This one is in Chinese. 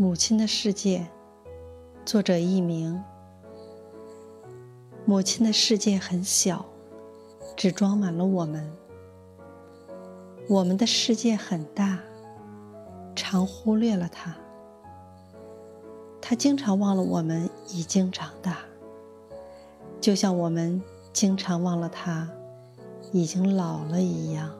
母亲的世界作者佚名。母亲的世界很小只装满了我们。我们的世界很大常忽略了她她经常忘了我们已经长大就像我们经常忘了她已经老了一样。